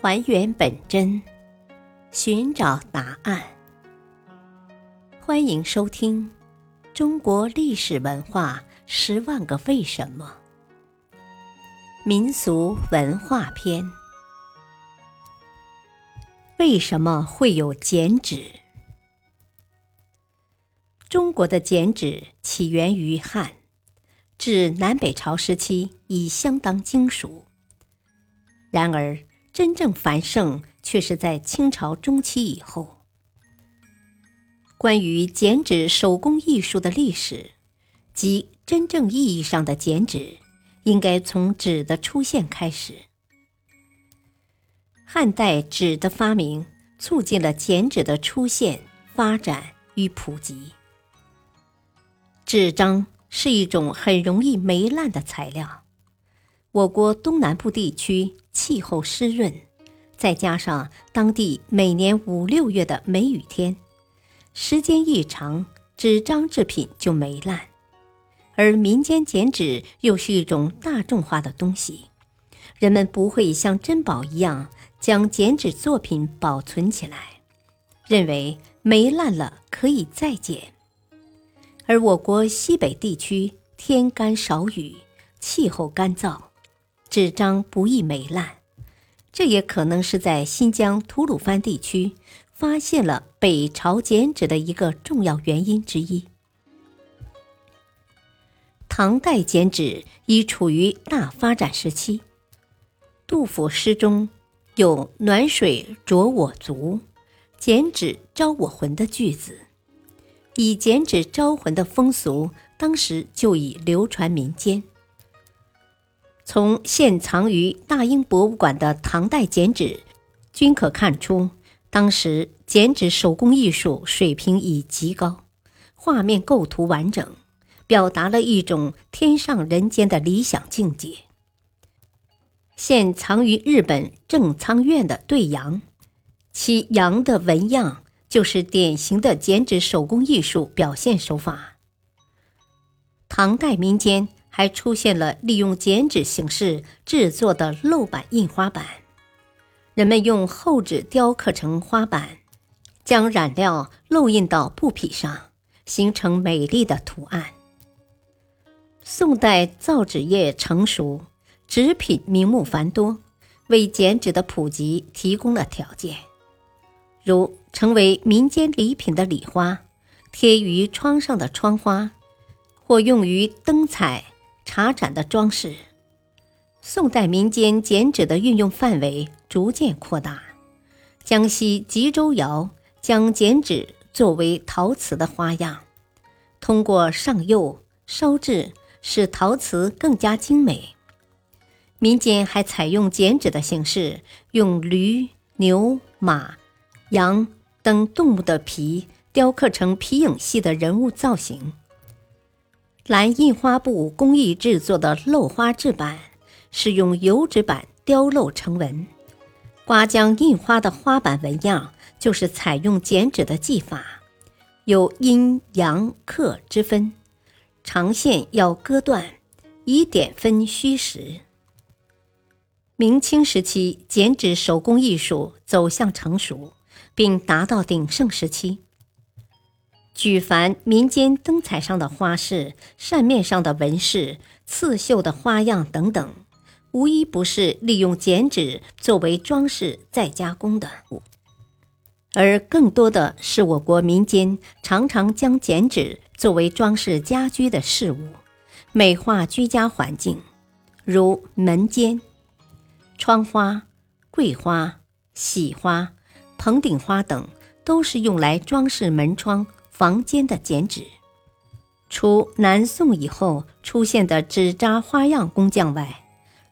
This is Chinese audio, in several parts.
还原本真，寻找答案。欢迎收听《中国历史文化十万个为什么》民俗文化篇。为什么会有剪纸？中国的剪纸起源于汉，至南北朝时期已相当精熟。然而，真正繁盛却是在清朝中期以后。关于剪纸手工艺术的历史，即真正意义上的剪纸，应该从纸的出现开始。汉代纸的发明，促进了剪纸的出现、发展与普及。纸张是一种很容易霉烂的材料。我国东南部地区气候湿润，再加上当地每年五六月的梅雨天，时间一长，纸张制品就霉烂。而民间剪纸又是一种大众化的东西，人们不会像珍宝一样将剪纸作品保存起来，认为霉烂了可以再剪。而我国西北地区天干少雨，气候干燥。纸张不易霉烂，这也可能是在新疆吐鲁番地区发现了北朝剪纸的一个重要原因之一。唐代剪纸已处于大发展时期。杜甫诗中有“暖水濯我足，剪纸招我魂”的句子，以剪纸招魂的风俗，当时就已流传民间。从现藏于大英博物馆的唐代剪纸，均可看出，当时剪纸手工艺术水平已极高，画面构图完整，表达了一种天上人间的理想境界。现藏于日本正仓院的对羊，其羊的纹样就是典型的剪纸手工艺术表现手法。唐代民间。还出现了利用剪纸形式制作的镂版印花板，人们用厚纸雕刻成花板，将染料漏印到布匹上，形成美丽的图案。宋代造纸业成熟，纸品名目繁多，为剪纸的普及提供了条件，如成为民间礼品的礼花、贴于窗上的窗花，或用于灯彩。茶盏的装饰，宋代民间剪纸的运用范围逐渐扩大。江西吉州窑将剪纸作为陶瓷的花样，通过上釉、烧制，使陶瓷更加精美。民间还采用剪纸的形式，用驴、牛、马、羊等动物的皮雕刻成皮影戏的人物造型。蓝印花布工艺制作的镂花制板，是用油纸板雕镂成纹。刮浆印花的花板纹样，就是采用剪纸的技法，有阴阳刻之分，长线要割断，以点分虚实。明清时期，剪纸手工艺术走向成熟，并达到鼎盛时期。举凡民间灯彩上的花饰、扇面上的纹饰、刺绣的花样等等，无一不是利用剪纸作为装饰再加工的。而更多的是我国民间常常将剪纸作为装饰家居的事物，美化居家环境，如门间、窗花、桂花、喜花、棚顶花等，都是用来装饰门窗。房间的剪纸，除南宋以后出现的纸扎花样工匠外，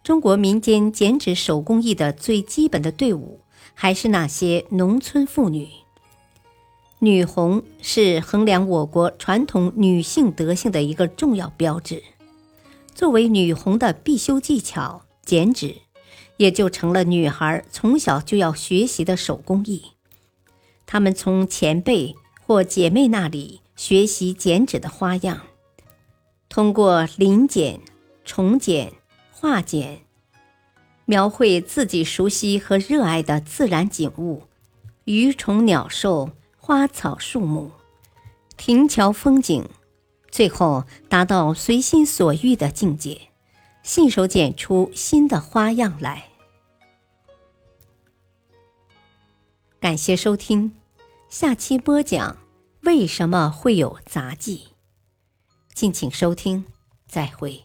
中国民间剪纸手工艺的最基本的队伍还是那些农村妇女。女红是衡量我国传统女性德性的一个重要标志，作为女红的必修技巧，剪纸也就成了女孩从小就要学习的手工艺。她们从前辈。或姐妹那里学习剪纸的花样，通过临剪、重剪、画剪，描绘自己熟悉和热爱的自然景物，鱼虫鸟兽、花草树木、亭桥风景，最后达到随心所欲的境界，信手剪出新的花样来。感谢收听，下期播讲为什么会有杂技，敬请收听，再会。